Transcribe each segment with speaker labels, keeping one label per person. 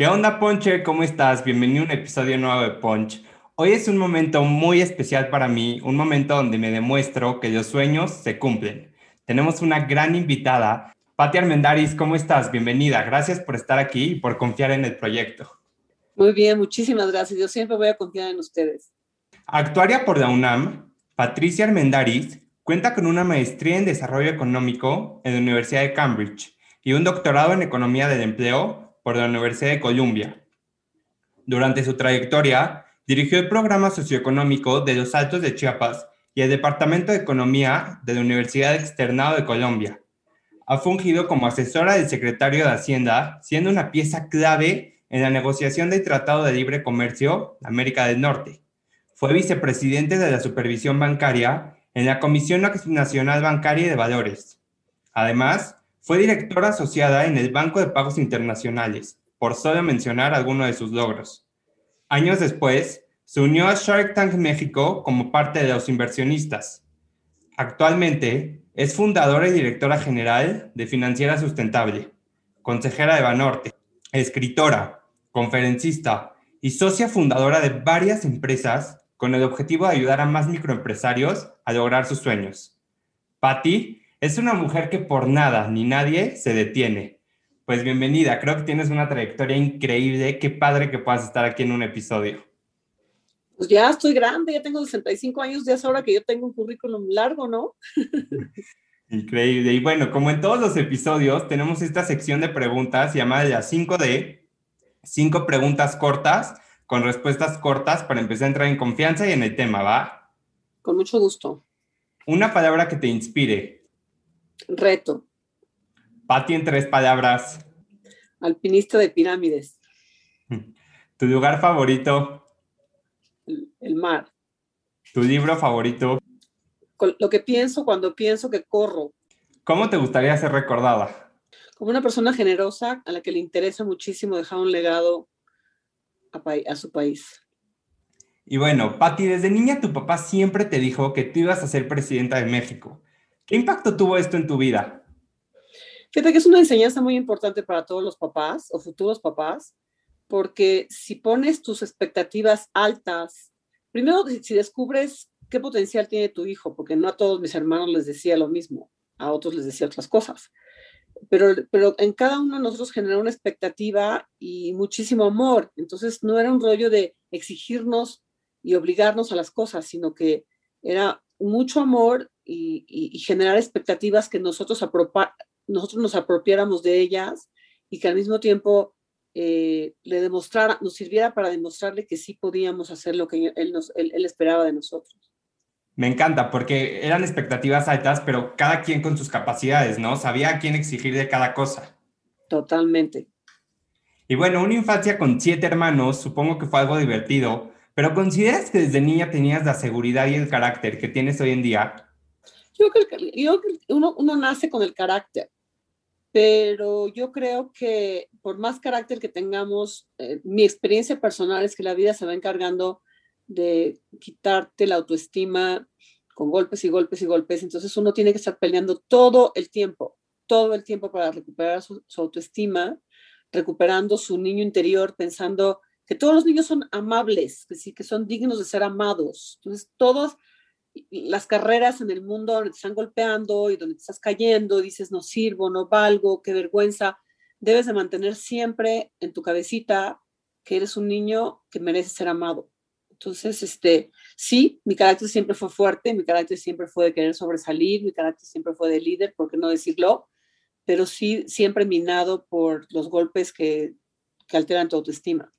Speaker 1: ¿Qué onda, Ponche? ¿Cómo estás? Bienvenido a un episodio nuevo de Punch. Hoy es un momento muy especial para mí, un momento donde me demuestro que los sueños se cumplen. Tenemos una gran invitada. Pati Armendaris, ¿cómo estás? Bienvenida. Gracias por estar aquí y por confiar en el proyecto.
Speaker 2: Muy bien, muchísimas gracias. Yo siempre voy a confiar en ustedes.
Speaker 1: Actuaria por la UNAM, Patricia Armendaris cuenta con una maestría en Desarrollo Económico en la Universidad de Cambridge y un doctorado en Economía del Empleo por la Universidad de Columbia. Durante su trayectoria, dirigió el programa socioeconómico de los Altos de Chiapas y el Departamento de Economía de la Universidad Externado de Colombia. Ha fungido como asesora del secretario de Hacienda, siendo una pieza clave en la negociación del Tratado de Libre Comercio América del Norte. Fue vicepresidente de la Supervisión Bancaria en la Comisión Nacional Bancaria y de Valores. Además, fue directora asociada en el Banco de Pagos Internacionales, por solo mencionar algunos de sus logros. Años después, se unió a Shark Tank México como parte de los inversionistas. Actualmente, es fundadora y directora general de Financiera Sustentable, consejera de Banorte, escritora, conferencista y socia fundadora de varias empresas con el objetivo de ayudar a más microempresarios a lograr sus sueños. Patti es una mujer que por nada ni nadie se detiene. Pues bienvenida, creo que tienes una trayectoria increíble. Qué padre que puedas estar aquí en un episodio.
Speaker 2: Pues ya estoy grande, ya tengo 65 años, ya es hora que yo tengo un currículum largo, ¿no?
Speaker 1: Increíble. Y bueno, como en todos los episodios, tenemos esta sección de preguntas llamada las 5D, cinco preguntas cortas con respuestas cortas para empezar a entrar en confianza y en el tema, ¿va?
Speaker 2: Con mucho gusto.
Speaker 1: Una palabra que te inspire.
Speaker 2: Reto.
Speaker 1: Pati en tres palabras.
Speaker 2: Alpinista de pirámides.
Speaker 1: ¿Tu lugar favorito?
Speaker 2: El, mar.
Speaker 1: ¿Tu libro favorito?
Speaker 2: lo que pienso cuando pienso que corro.
Speaker 1: ¿Cómo te gustaría ser recordada?
Speaker 2: Como una persona generosa a la que le interesa muchísimo dejar un legado a, a su país.
Speaker 1: Y bueno, Patti, desde niña tu papá siempre te dijo que tú ibas a ser presidenta de México. ¿Qué impacto tuvo esto en tu vida?
Speaker 2: Fíjate que es una enseñanza muy importante para todos los papás o futuros papás, porque si pones tus expectativas altas, primero si descubres qué potencial tiene tu hijo, porque no a todos mis hermanos les decía lo mismo, a otros les decía otras cosas, pero, pero en cada uno de nosotros generó una expectativa y muchísimo amor, entonces no era un rollo de exigirnos y obligarnos a las cosas, sino que era mucho amor y, generar expectativas que nosotros, nosotros nos apropiáramos de ellas y que al mismo tiempo eh, le demostrara, nos sirviera para demostrarle que sí podíamos hacer lo que él, nos, él, esperaba de nosotros.
Speaker 1: Me encanta porque eran expectativas altas, pero cada quien con sus capacidades, ¿no? Sabía a quién exigir de cada cosa.
Speaker 2: Totalmente.
Speaker 1: Y bueno, una infancia con siete hermanos, supongo que fue algo divertido, pero ¿consideras que desde niña tenías la seguridad y el carácter que tienes hoy en día?
Speaker 2: Yo creo que, uno, nace con el carácter, pero yo creo que por más carácter que tengamos, eh, mi experiencia personal es que la vida se va encargando de quitarte la autoestima con golpes y golpes y golpes. Entonces uno tiene que estar peleando todo el tiempo, todo el tiempo para recuperar su autoestima, recuperando su niño interior, pensando que todos los niños son amables, que sí, que son dignos de ser amados. Entonces, todas las carreras en el mundo donde te están golpeando y donde te estás cayendo, dices no sirvo, no valgo, qué vergüenza, debes de mantener siempre en tu cabecita que eres un niño que merece ser amado. Entonces, este, sí, mi carácter siempre fue fuerte, mi carácter siempre fue de querer sobresalir, mi carácter siempre fue de líder, ¿por qué no decirlo? Pero sí, siempre minado por los golpes que, que alteran tu autoestima.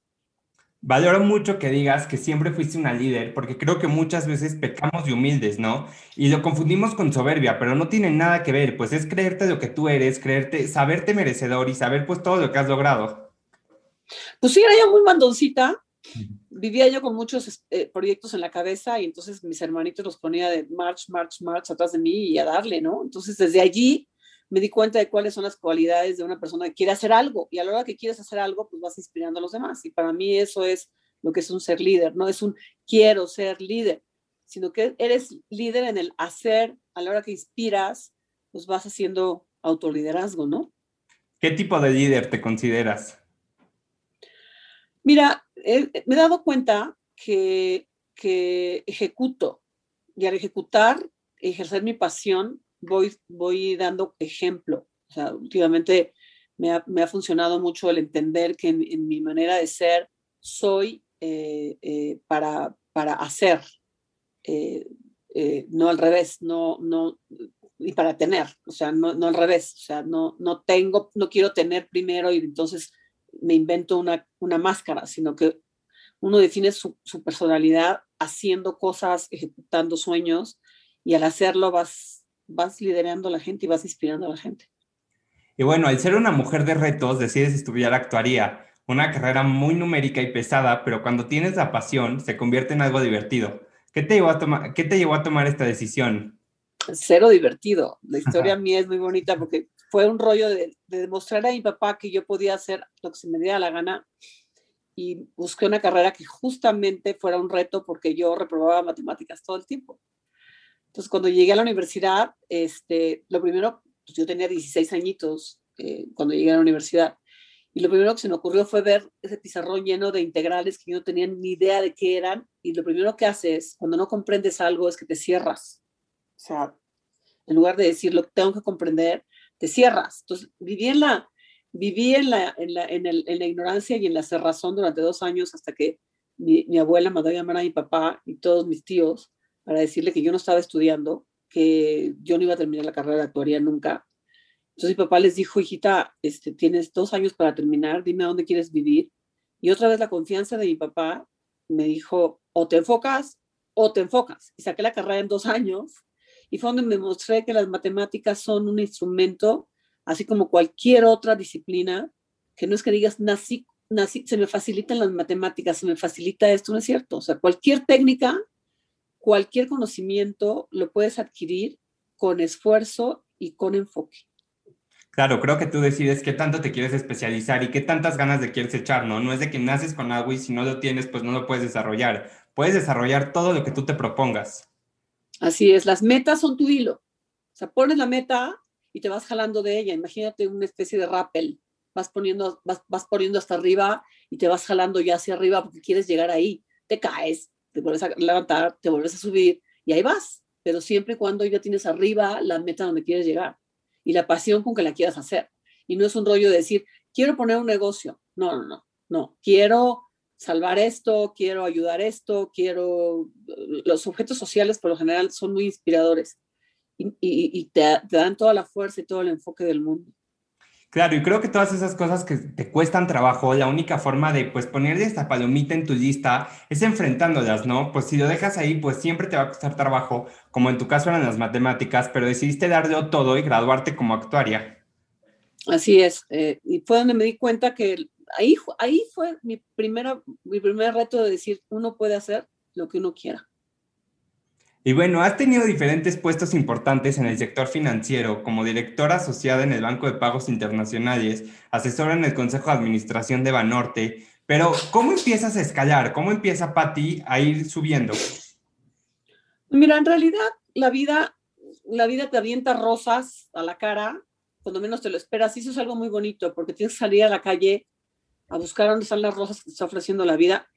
Speaker 1: Valoro mucho que digas que siempre fuiste una líder, porque creo que muchas veces pecamos de humildes, ¿no? Y lo confundimos con soberbia, pero no tiene nada que ver, pues es creerte lo que tú eres, creerte, saberte merecedor y saber pues todo lo que has logrado.
Speaker 2: Pues sí, era yo muy mandoncita. Vivía yo con muchos eh, proyectos en la cabeza y entonces mis hermanitos los ponía de march, march, march atrás de mí y a darle, ¿no? Entonces desde allí me di cuenta de cuáles son las cualidades de una persona que quiere hacer algo y a la hora que quieres hacer algo, pues vas inspirando a los demás. Y para mí eso es lo que es un ser líder, no es un quiero ser líder, sino que eres líder en el hacer, a la hora que inspiras, pues vas haciendo autoliderazgo, ¿no?
Speaker 1: ¿Qué tipo de líder te consideras?
Speaker 2: Mira, me he dado cuenta que, que ejecuto y al ejecutar, ejercer mi pasión, voy, voy dando ejemplo. O sea, últimamente me ha, me ha funcionado mucho el entender que en, mi manera de ser soy eh, eh, para, para hacer, eh, no al revés, no, no, y para tener, o sea, no, no al revés, o sea, no, no tengo, no quiero tener primero y entonces me invento una, una máscara, sino que uno define su, su personalidad haciendo cosas, ejecutando sueños y al hacerlo vas vas liderando a la gente y vas inspirando a la gente.
Speaker 1: Y bueno, al ser una mujer de retos, decides estudiar actuaría, una carrera muy numérica y pesada, pero cuando tienes la pasión, se convierte en algo divertido. ¿Qué te llevó a, tomar, ¿qué te llevó a tomar esta decisión?
Speaker 2: Cero divertido. La historia mía es muy bonita porque fue un rollo de, de, demostrar a mi papá que yo podía hacer lo que se me diera la gana y busqué una carrera que justamente fuera un reto porque yo reprobaba matemáticas todo el tiempo. Entonces, cuando llegué a la universidad, este, lo primero, pues yo tenía 16 añitos eh, cuando llegué a la universidad, y lo primero que se me ocurrió fue ver ese pizarrón lleno de integrales que yo no tenía ni idea de qué eran, y lo primero que haces cuando no comprendes algo es que te cierras. O sea, en lugar de decir lo que tengo que comprender, te cierras. Entonces, viví en la, viví en la, en la, en el, en la ignorancia y en la cerrazón durante dos años hasta que mi, mi abuela mandó a llamar a mi papá y todos mis tíos para decirle que yo no estaba estudiando, que yo no iba a terminar la carrera de actuaría nunca. Entonces mi papá les dijo, hijita, este, tienes dos años para terminar, dime a dónde quieres vivir. Y otra vez la confianza de mi papá me dijo, o te enfocas o te enfocas. Y saqué la carrera en dos años y fue donde me mostré que las matemáticas son un instrumento, así como cualquier otra disciplina, que no es que digas, nací, nací, se me facilitan las matemáticas, se me facilita esto, no es cierto. O sea, cualquier técnica cualquier conocimiento lo puedes adquirir con esfuerzo y con enfoque.
Speaker 1: Claro, creo que tú decides qué tanto te quieres especializar y qué tantas ganas de quieres echar, ¿no? No es de que naces con algo y si no lo tienes, pues no lo puedes desarrollar. Puedes desarrollar todo lo que tú te propongas.
Speaker 2: Así es, las metas son tu hilo. O sea, pones la meta y te vas jalando de ella. Imagínate una especie de rappel. Vas poniendo, vas, vas poniendo hasta arriba y te vas jalando ya hacia arriba porque quieres llegar ahí. Te caes, te vuelves a levantar, te vuelves a subir y ahí vas, pero siempre y cuando ya tienes arriba la meta donde quieres llegar y la pasión con que la quieras hacer. Y no es un rollo de decir, quiero poner un negocio. No, no, no, no. Quiero salvar esto, quiero ayudar esto, quiero... Los objetos sociales por lo general son muy inspiradores y, te dan toda la fuerza y todo el enfoque del mundo.
Speaker 1: Claro, y creo que todas esas cosas que te cuestan trabajo, la única forma de pues ponerle esta palomita en tu lista es enfrentándolas, ¿no? Pues si lo dejas ahí, pues siempre te va a costar trabajo, como en tu caso eran las matemáticas, pero decidiste darlo todo y graduarte como actuaria.
Speaker 2: Así es, eh, y fue donde me di cuenta que ahí, ahí fue mi, primera, mi primer reto de decir, uno puede hacer lo que uno quiera.
Speaker 1: Y bueno, has tenido diferentes puestos importantes en el sector financiero, como directora asociada en el Banco de Pagos Internacionales, asesora en el Consejo de Administración de Banorte, pero ¿cómo empiezas a escalar? ¿Cómo empieza Patti a ir subiendo?
Speaker 2: Mira, en realidad la vida, la vida te avienta rosas a la cara, cuando menos te lo esperas, y eso es algo muy bonito, porque tienes que salir a la calle a buscar dónde están las rosas que te está ofreciendo la vida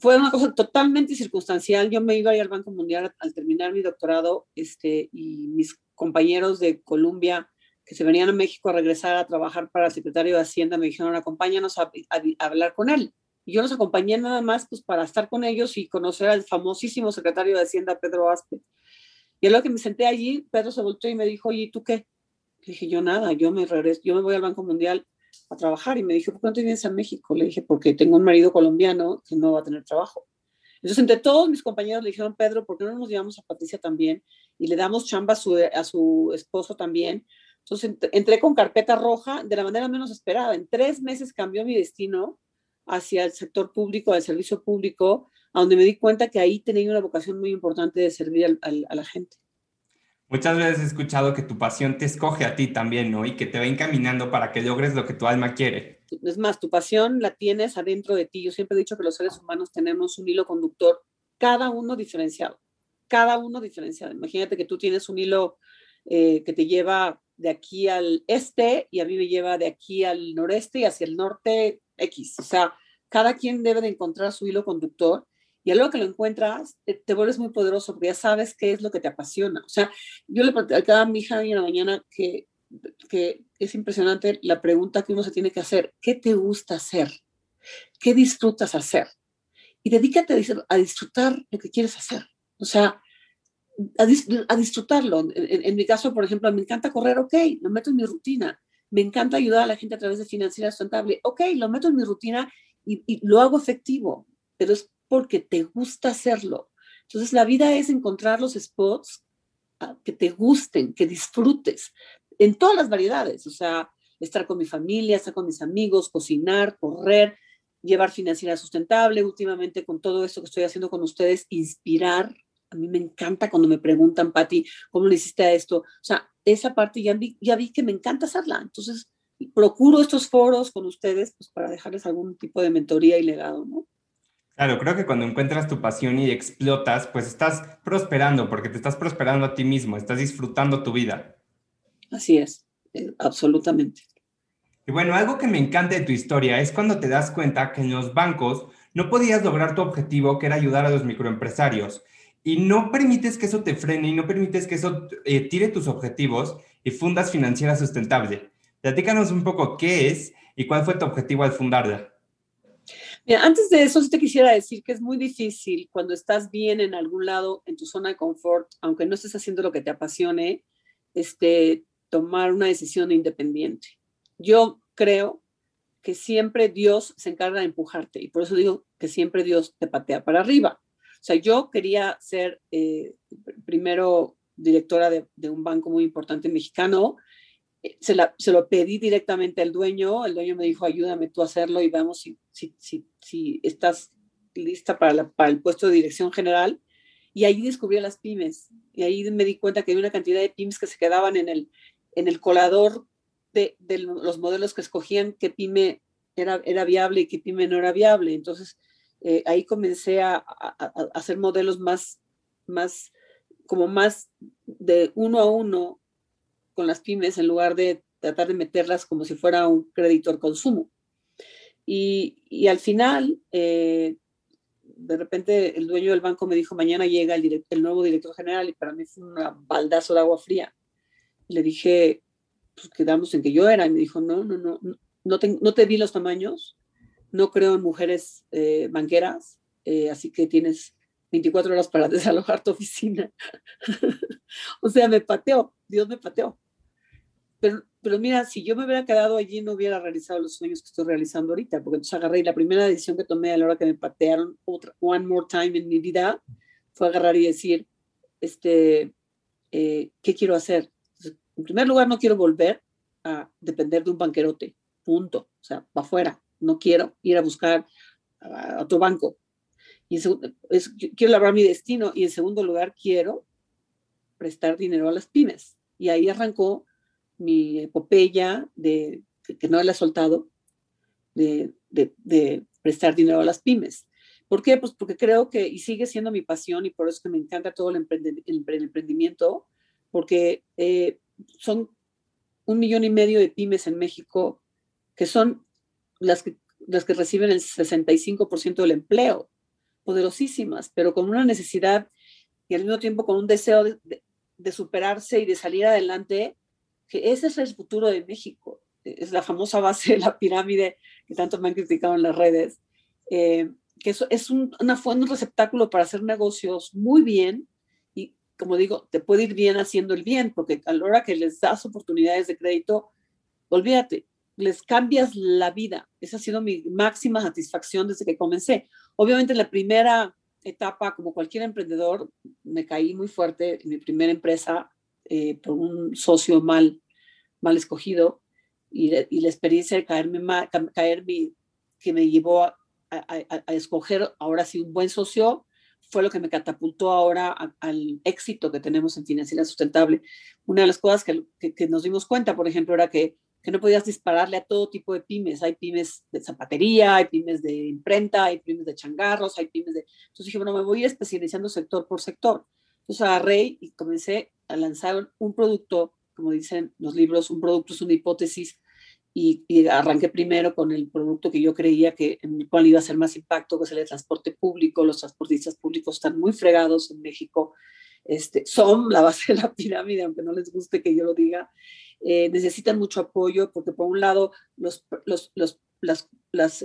Speaker 2: fue una cosa totalmente circunstancial. Yo me iba a al Banco Mundial al terminar mi doctorado este, y mis compañeros de Colombia que se venían a México a regresar a trabajar para el secretario de Hacienda me dijeron, acompáñanos a, hablar con él. Y yo los acompañé nada más pues para estar con ellos y conocer al famosísimo secretario de Hacienda, Pedro Aspe. Y a lo que me senté allí, Pedro se volteó y me dijo, oye, ¿tú qué? Le dije, yo nada, yo me regreso, yo me voy al Banco Mundial a trabajar y me dijo, ¿por qué no te vienes a México? Le dije, porque tengo un marido colombiano que no va a tener trabajo. Entonces, entre todos mis compañeros le dijeron, Pedro, ¿por qué no nos llevamos a Patricia también? Y le damos chamba a su, a su esposo también. Entonces, entré con carpeta roja de la manera menos esperada. En tres meses cambió mi destino hacia el sector público, al servicio público, a donde me di cuenta que ahí tenía una vocación muy importante de servir a la gente.
Speaker 1: Muchas veces he escuchado que tu pasión te escoge a ti también, ¿no? Y que te va encaminando para que logres lo que tu alma quiere.
Speaker 2: Es más, tu pasión la tienes adentro de ti. Yo siempre he dicho que los seres humanos tenemos un hilo conductor, cada uno diferenciado, cada uno diferenciado. Imagínate que tú tienes un hilo eh, que te lleva de aquí al este y a mí me lleva de aquí al noreste y hacia el norte X. O sea, cada quien debe de encontrar su hilo conductor y a lo que lo encuentras, te, vuelves muy poderoso porque ya sabes qué es lo que te apasiona. O sea, yo le platicaba a mi hija hoy en la mañana que, que es impresionante la pregunta que uno se tiene que hacer. ¿Qué te gusta hacer? ¿Qué disfrutas hacer? Y dedícate a disfrutar lo que quieres hacer. O sea, a, disfrutarlo. En, mi caso, por ejemplo, me encanta correr, ok, lo meto en mi rutina. Me encanta ayudar a la gente a través de financiera sustentable, ok, lo meto en mi rutina y, y lo hago efectivo. Pero es porque te gusta hacerlo. Entonces, la vida es encontrar los spots ah, que te gusten, que disfrutes, en todas las variedades, o sea, estar con mi familia, estar con mis amigos, cocinar, correr, llevar financiera sustentable, últimamente con todo esto que estoy haciendo con ustedes, inspirar. A mí me encanta cuando me preguntan, Patti, ¿cómo le hiciste esto? O sea, esa parte ya vi, ya vi que me encanta hacerla. Entonces, procuro estos foros con ustedes pues, para dejarles algún tipo de mentoría y legado, ¿no?
Speaker 1: Claro, creo que cuando encuentras tu pasión y explotas, pues estás prosperando, porque te estás prosperando a ti mismo, estás disfrutando tu vida.
Speaker 2: Así es, eh, absolutamente.
Speaker 1: Y bueno, algo que me encanta de tu historia es cuando te das cuenta que en los bancos no podías lograr tu objetivo, que era ayudar a los microempresarios. Y no permites que eso te frene y no permites que eso eh, tire tus objetivos y fundas financiera sustentable. Platícanos un poco qué es y cuál fue tu objetivo al fundarla
Speaker 2: antes de eso, sí te quisiera decir que es muy difícil cuando estás bien en algún lado, en tu zona de confort, aunque no estés haciendo lo que te apasione, este, tomar una decisión independiente. Yo creo que siempre Dios se encarga de empujarte y por eso digo que siempre Dios te patea para arriba. O sea, yo quería ser eh, primero directora de, de, un banco muy importante mexicano se, la, se, lo pedí directamente al dueño, el dueño me dijo, ayúdame tú a hacerlo y vamos si, si, estás lista para, el puesto de dirección general. Y ahí descubrí las pymes y ahí me di cuenta que había una cantidad de pymes que se quedaban en el, en el colador de, los modelos que escogían qué pyme era, viable y qué pyme no era viable. Entonces, eh, ahí comencé a, a, a, hacer modelos más, más, como más de uno a uno con las pymes en lugar de tratar de meterlas como si fuera un crédito al consumo. Y, al final, eh, de repente el dueño del banco me dijo, mañana llega el, nuevo director general y para mí fue un baldazo de agua fría. Le dije, pues quedamos en que yo era y me dijo, no, no, no, no te, no vi los tamaños, no creo en mujeres eh, banqueras, eh, así que tienes 24 horas para desalojar tu oficina. o sea, me pateó, Dios me pateó. Pero, pero mira, si yo me hubiera quedado allí, no hubiera realizado los sueños que estoy realizando ahorita, porque entonces agarré y la primera decisión que tomé a la hora que me patearon otra, one more time en mi vida fue agarrar y decir, este, eh, ¿qué quiero hacer? en primer lugar, no quiero volver a depender de un banquerote, punto. O sea, para afuera. No quiero ir a buscar a otro banco. Y es, quiero labrar mi destino. Y en segundo lugar, quiero prestar dinero a las pymes. Y ahí arrancó mi epopeya de que no la he soltado, de, de, prestar dinero a las pymes. ¿Por qué? Pues porque creo que, y sigue siendo mi pasión, y por eso que me encanta todo el, emprendimiento, porque eh, son un millón y medio de pymes en México que son las que, las que reciben el 65% del empleo, poderosísimas, pero con una necesidad y al mismo tiempo con un deseo de, de superarse y de salir adelante que ese es el futuro de México. Es la famosa base de la pirámide que tanto me han criticado en las redes, eh, que eso es un, una un receptáculo para hacer negocios muy bien y, como digo, te puede ir bien haciendo el bien, porque a la hora que les das oportunidades de crédito, olvídate, les cambias la vida. Esa ha sido mi máxima satisfacción desde que comencé. Obviamente en la primera etapa, como cualquier emprendedor, me caí muy fuerte en mi primera empresa eh, por un socio mal, mal escogido y, y, la experiencia de caerme mal, caer mi, que me llevó a, a, escoger ahora sí un buen socio fue lo que me catapultó ahora al éxito que tenemos en financiera sustentable. Una de las cosas que, que, nos dimos cuenta, por ejemplo, era que, que, no podías dispararle a todo tipo de pymes. Hay pymes de zapatería, hay pymes de imprenta, hay pymes de changarros, hay pymes de... Entonces dije, bueno, me voy a ir especializando sector por sector. Entonces agarré y comencé a lanzar un producto, como dicen los libros, un producto es una hipótesis y, arranqué primero con el producto que yo creía que en el cual iba a ser más impacto, que es el de transporte público. Los transportistas públicos están muy fregados en México, este, son la base de la pirámide, aunque no les guste que yo lo diga. Eh, necesitan mucho apoyo porque por un lado los, los, los, las,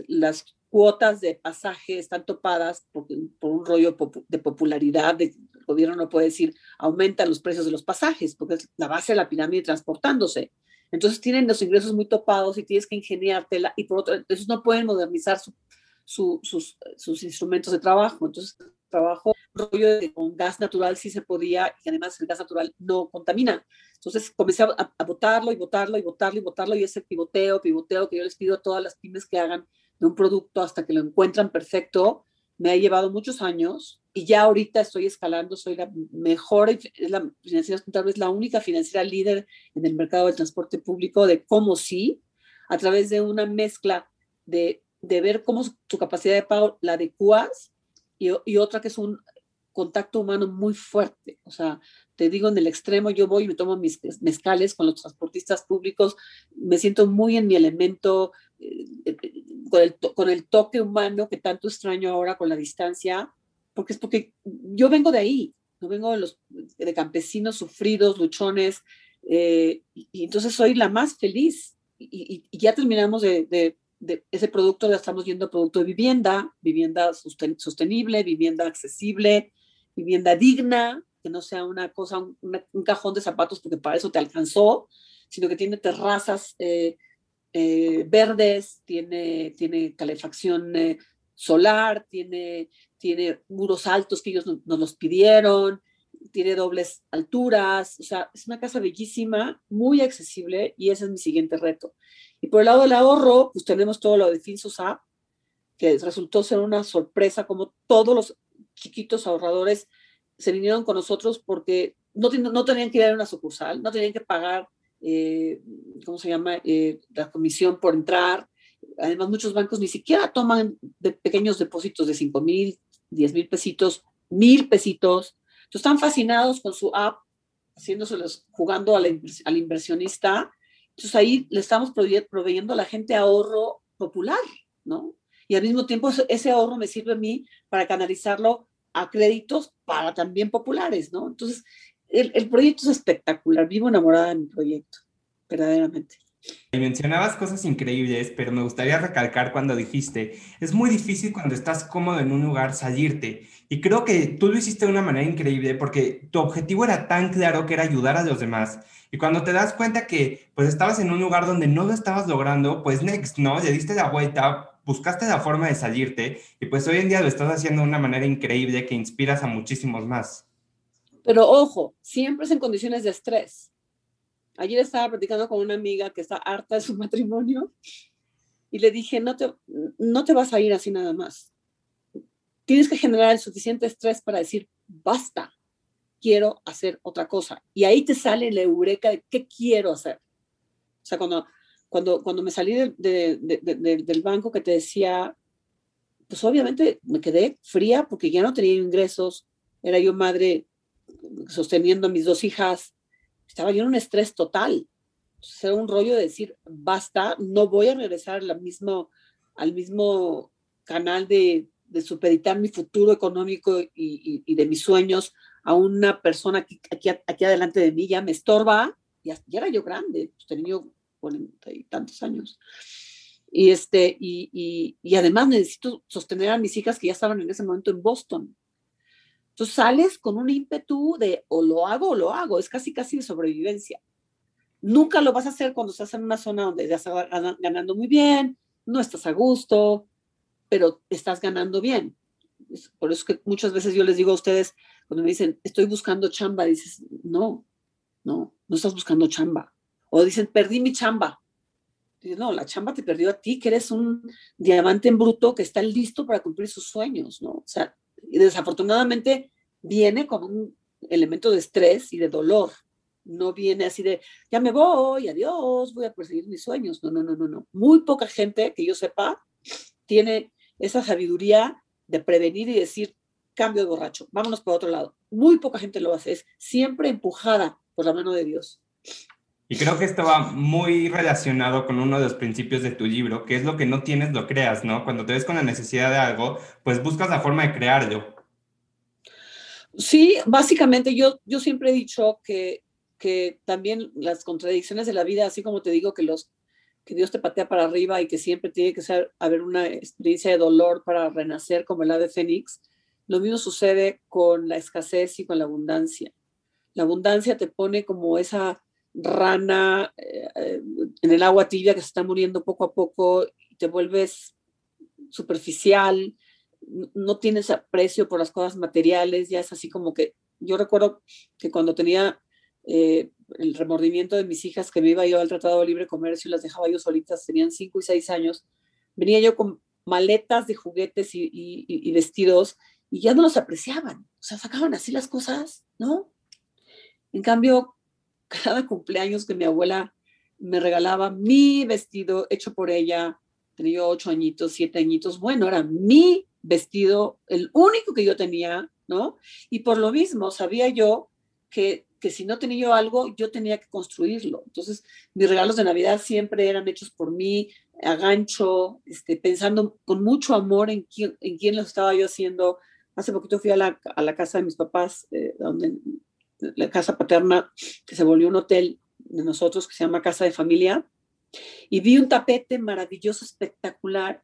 Speaker 2: las cuotas de pasaje están topadas por, por un rollo de popularidad. De, el gobierno no puede decir aumentan los precios de los pasajes porque es la base de la pirámide transportándose. Entonces tienen los ingresos muy topados y tienes que ingeniártela y por otro, entonces no pueden modernizar sus, sus, instrumentos de trabajo. Entonces, trabajo rollo de, con gas natural sí se podía y además el gas natural no contamina. Entonces comencé a, a botarlo y botarlo y botarlo y botarlo y ese pivoteo, pivoteo que yo les pido a todas las pymes que hagan de un producto hasta que lo encuentran perfecto, me ha llevado muchos años y ya ahorita estoy escalando, soy la mejor, la financiera es la única financiera líder en el mercado del transporte público de cómo sí, a través de una mezcla de, de ver cómo tu capacidad de pago la adecuas y, y, otra que es un contacto humano muy fuerte. O sea, te digo, en el extremo yo voy y me tomo mis mezcales con los transportistas públicos, me siento muy en mi elemento, eh, eh, con, el, con el toque humano que tanto extraño ahora con la distancia porque es porque yo vengo de ahí, no vengo de, los, de campesinos sufridos, luchones, eh, y, entonces soy la más feliz. Y, ya terminamos de, de, ese producto, ya estamos viendo producto de vivienda, vivienda sostenible, vivienda accesible, vivienda digna, que no sea una cosa, un, cajón de zapatos porque para eso te alcanzó, sino que tiene terrazas eh, eh, verdes, tiene, tiene calefacción solar, tiene, tiene muros altos que ellos nos, los pidieron, tiene dobles alturas, o sea, es una casa bellísima, muy accesible y ese es mi siguiente reto. Y por el lado del ahorro, pues tenemos todo lo de FinSUSAP, que resultó ser una sorpresa, como todos los chiquitos ahorradores se vinieron con nosotros porque no, no tenían que ir a una sucursal, no tenían que pagar, eh, ¿cómo se llama?, eh, la comisión por entrar, Además, muchos bancos ni siquiera toman de pequeños depósitos de 5 mil, 10 mil pesitos, mil pesitos. Entonces, están fascinados con su app, haciéndoselos, jugando al, al inversionista. Entonces, ahí le estamos proveyendo a la gente ahorro popular, ¿no? Y al mismo tiempo, ese ahorro me sirve a mí para canalizarlo a créditos para también populares, ¿no? Entonces, el, proyecto es espectacular. Vivo enamorada de mi proyecto, verdaderamente.
Speaker 1: Y mencionabas cosas increíbles, pero me gustaría recalcar cuando dijiste, es muy difícil cuando estás cómodo en un lugar salirte. Y creo que tú lo hiciste de una manera increíble porque tu objetivo era tan claro que era ayudar a los demás. Y cuando te das cuenta que pues estabas en un lugar donde no lo estabas logrando, pues next, ¿no? Le diste la vuelta, buscaste la forma de salirte y pues hoy en día lo estás haciendo de una manera increíble que inspiras a muchísimos más.
Speaker 2: Pero ojo, siempre es en condiciones de estrés Ayer estaba platicando con una amiga que está harta de su matrimonio y le dije, no te, no te vas a ir así nada más. Tienes que generar el suficiente estrés para decir, basta, quiero hacer otra cosa. Y ahí te sale la eureka de qué quiero hacer. O sea, cuando, cuando, cuando me salí del banco que te decía, pues obviamente me quedé fría porque ya no tenía ingresos, era yo madre sosteniendo a mis dos hijas, estaba yo en un estrés total. Era un rollo de decir, basta, no voy a regresar al mismo, al mismo canal de, de supeditar mi futuro económico y, de mis sueños a una persona aquí, aquí, aquí adelante de mí, ya me estorba, ya, ya era yo grande, pues, tenía cuarenta y tantos años. Y, este, y, además necesito sostener a mis hijas que ya estaban en ese momento en Boston. Tú sales con un ímpetu de o lo hago o lo hago, es casi casi de sobrevivencia. Nunca lo vas a hacer cuando estás en una zona donde ya estás ganando muy bien, no estás a gusto, pero estás ganando bien. Por eso que muchas veces yo les digo a ustedes, cuando me dicen, estoy buscando chamba, dices, no, no, no estás buscando chamba. O dicen, perdí mi chamba. no, la chamba te perdió a ti, que eres un diamante en bruto que está listo para cumplir sus sueños, ¿no? O sea, y desafortunadamente viene con un elemento de estrés y de dolor. No viene así de, ya me voy, adiós, voy a perseguir mis sueños. No, no, no, no, no. Muy poca gente que yo sepa tiene esa sabiduría de prevenir y decir, cambio de borracho, vámonos por otro lado. Muy poca gente lo hace, es siempre empujada por la mano de Dios.
Speaker 1: Y creo que esto va muy relacionado con uno de los principios de tu libro, que es lo que no tienes, lo creas, ¿no? Cuando te ves con la necesidad de algo, pues buscas la forma de crearlo.
Speaker 2: Sí, básicamente yo, yo siempre he dicho que, que también las contradicciones de la vida, así como te digo que, los, que Dios te patea para arriba y que siempre tiene que ser, haber una experiencia de dolor para renacer como el ave fénix, lo mismo sucede con la escasez y con la abundancia. La abundancia te pone como esa rana eh, eh, en el agua tibia que se está muriendo poco a poco te vuelves superficial, no tienes aprecio por las cosas materiales, ya es así como que yo recuerdo que cuando tenía eh, el remordimiento de mis hijas que me iba yo al Tratado de Libre Comercio y las dejaba yo solitas, tenían cinco y seis años, venía yo con maletas de juguetes y, y vestidos y ya no los apreciaban, o sea, sacaban así las cosas, ¿no? En cambio, cada cumpleaños que mi abuela me regalaba mi vestido hecho por ella, tenía ocho añitos, siete añitos, bueno, era mi vestido, el único que yo tenía, ¿no? Y por lo mismo sabía yo que, que si no tenía yo algo, yo tenía que construirlo. Entonces, mis regalos de Navidad siempre eran hechos por mí, a gancho, este, pensando con mucho amor en quién, en quién los estaba yo haciendo. Hace poquito fui a la, a la casa de mis papás, eh, donde la casa paterna que se volvió un hotel de nosotros que se llama Casa de Familia, y vi un tapete maravilloso, espectacular,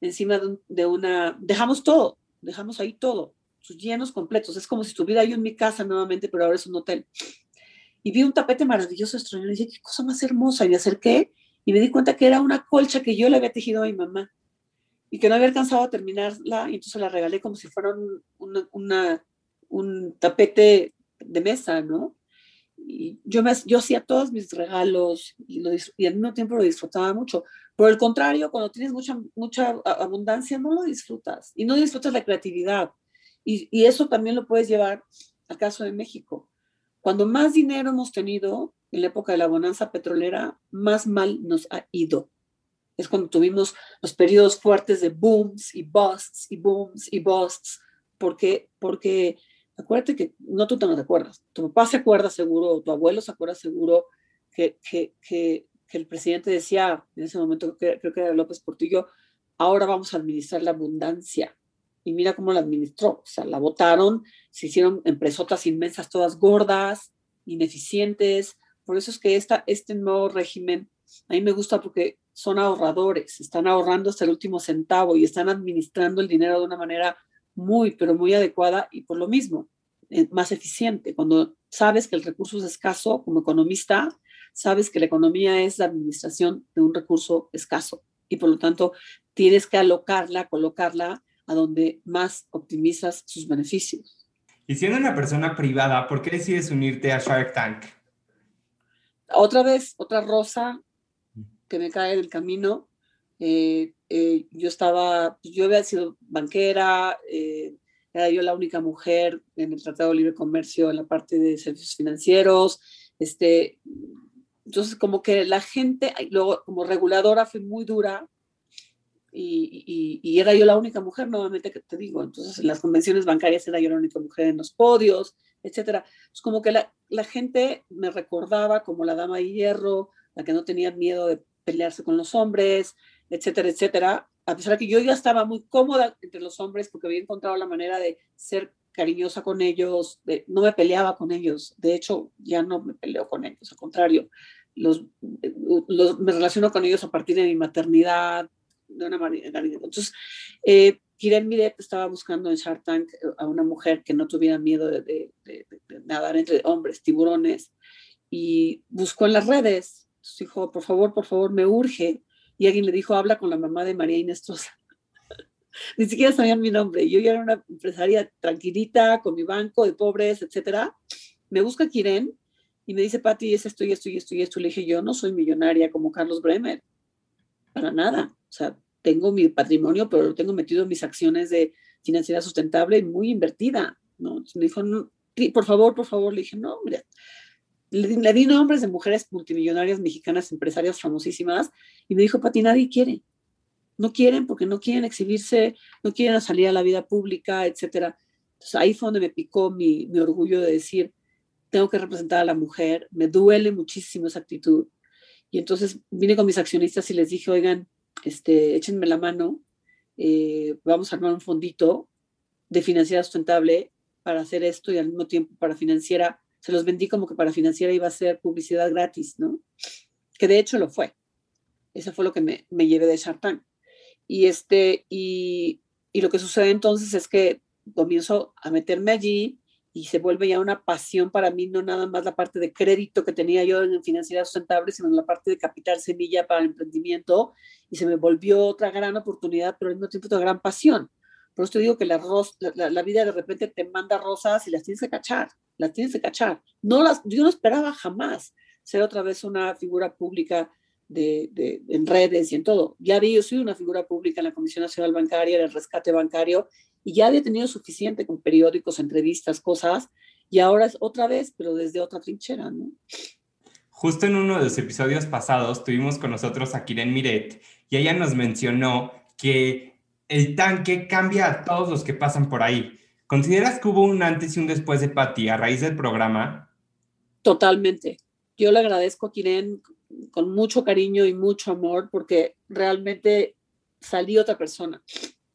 Speaker 2: encima de, una... Dejamos todo, dejamos ahí todo, sus llenos completos. Es como si estuviera yo en mi casa nuevamente, pero ahora es un hotel. Y vi un tapete maravilloso, extraño, y dije, qué cosa más hermosa, y me acerqué y me di cuenta que era una colcha que yo le había tejido a mi mamá y que no había alcanzado a terminarla, y entonces la regalé como si fuera una, un tapete de mesa, ¿no? Y yo, me, yo hacía todos mis regalos y, lo, y al mismo tiempo lo disfrutaba mucho. Por el contrario, cuando tienes mucha, mucha abundancia, no lo disfrutas y no disfrutas la creatividad. Y, y eso también lo puedes llevar al caso de México. Cuando más dinero hemos tenido en la época de la bonanza petrolera, más mal nos ha ido. Es cuando tuvimos los periodos fuertes de booms y busts y booms y busts, porque, porque acuérdate que no tú te no te acuerdas, tu papá se acuerda seguro, tu abuelo se acuerda seguro que, que, que, el presidente decía en ese momento, creo que era López Portillo, ahora vamos a administrar la abundancia. Y mira cómo la administró, o sea, la votaron, se hicieron empresotas inmensas, todas gordas, ineficientes. Por eso es que esta, este nuevo régimen a mí me gusta porque son ahorradores, están ahorrando hasta el último centavo y están administrando el dinero de una manera muy, pero muy adecuada y por lo mismo, eh, más eficiente. Cuando sabes que el recurso es escaso, como economista, sabes que la economía es la administración de un recurso escaso y por lo tanto tienes que alocarla, colocarla a donde más optimizas sus beneficios.
Speaker 1: Y siendo una persona privada, ¿por qué decides unirte a Shark Tank?
Speaker 2: Otra vez, otra rosa que me cae del camino. Eh, eh, yo estaba, yo había sido banquera, eh, era yo la única mujer en el Tratado de Libre Comercio en la parte de servicios financieros, este, entonces como que la gente, luego como reguladora fui muy dura y, y, era yo la única mujer, nuevamente que te digo, entonces en las convenciones bancarias era yo la única mujer en los podios, etcétera. Es como que la, la gente me recordaba como la dama de hierro, la que no tenía miedo de pelearse con los hombres, etcétera, etcétera, a pesar de que yo ya estaba muy cómoda entre los hombres porque había encontrado la manera de ser cariñosa con ellos, no me peleaba con ellos, de hecho ya no me peleo con ellos, al contrario, los, me relaciono con ellos a partir de mi maternidad, de una manera. Entonces, eh, Kiren Miret estaba buscando en Shark Tank a una mujer que no tuviera miedo de, nadar entre hombres, tiburones, y buscó en las redes, dijo, por favor, por favor, me urge y alguien le dijo, habla con la mamá de María Inés Ni siquiera sabían mi nombre. Yo ya era una empresaria tranquilita, con mi banco de pobres, etcétera. Me busca Kiren y me dice, Pati, es esto y esto y esto y esto. Le dije, yo no soy millonaria como Carlos Bremer. para nada. O sea, tengo mi patrimonio, pero lo tengo metido en mis acciones de financiera sustentable y muy invertida, ¿no? me dijo, por favor, por favor, le dije, no, hombre, le, di nombres de mujeres multimillonarias mexicanas, empresarias famosísimas, y me dijo, Pati, nadie quiere. No quieren porque no quieren exhibirse, no quieren salir a la vida pública, etcétera. Entonces ahí fue donde me picó mi, mi orgullo de decir, tengo que representar a la mujer, me duele muchísimo esa actitud. Y entonces vine con mis accionistas y les dije, oigan, este, échenme la mano, eh, vamos a armar un fondito de financiera sustentable para hacer esto y al mismo tiempo para financiera, se los vendí como que para financiera iba a ser publicidad gratis, ¿no? Que de hecho lo fue. Eso fue lo que me, me llevé de Shark Y, este, y, y lo que sucede entonces es que comienzo a meterme allí y se vuelve ya una pasión para mí, no nada más la parte de crédito que tenía yo en financiera sustentable, sino la parte de capital semilla para el emprendimiento y se me volvió otra gran oportunidad, pero al mismo tiempo otra gran pasión. Por eso te digo que la, la, la, vida de repente te manda rosas y las tienes que cachar, las tienes que cachar. No las, yo no esperaba jamás ser otra vez una figura pública de, de, en redes y en todo. Ya vi, yo soy una figura pública en la Comisión Nacional Bancaria, en el rescate bancario, y ya había tenido suficiente con periódicos, entrevistas, cosas, y ahora es otra vez, pero desde otra trinchera, ¿no?
Speaker 1: Justo en uno de los episodios pasados tuvimos con nosotros a Kiren Miret y ella nos mencionó que el tanque cambia a todos los que pasan por ahí. ¿Consideras que hubo un antes y un después de Patti a raíz del programa?
Speaker 2: Totalmente. Yo le agradezco a Kiren con mucho cariño y mucho amor porque realmente salí otra persona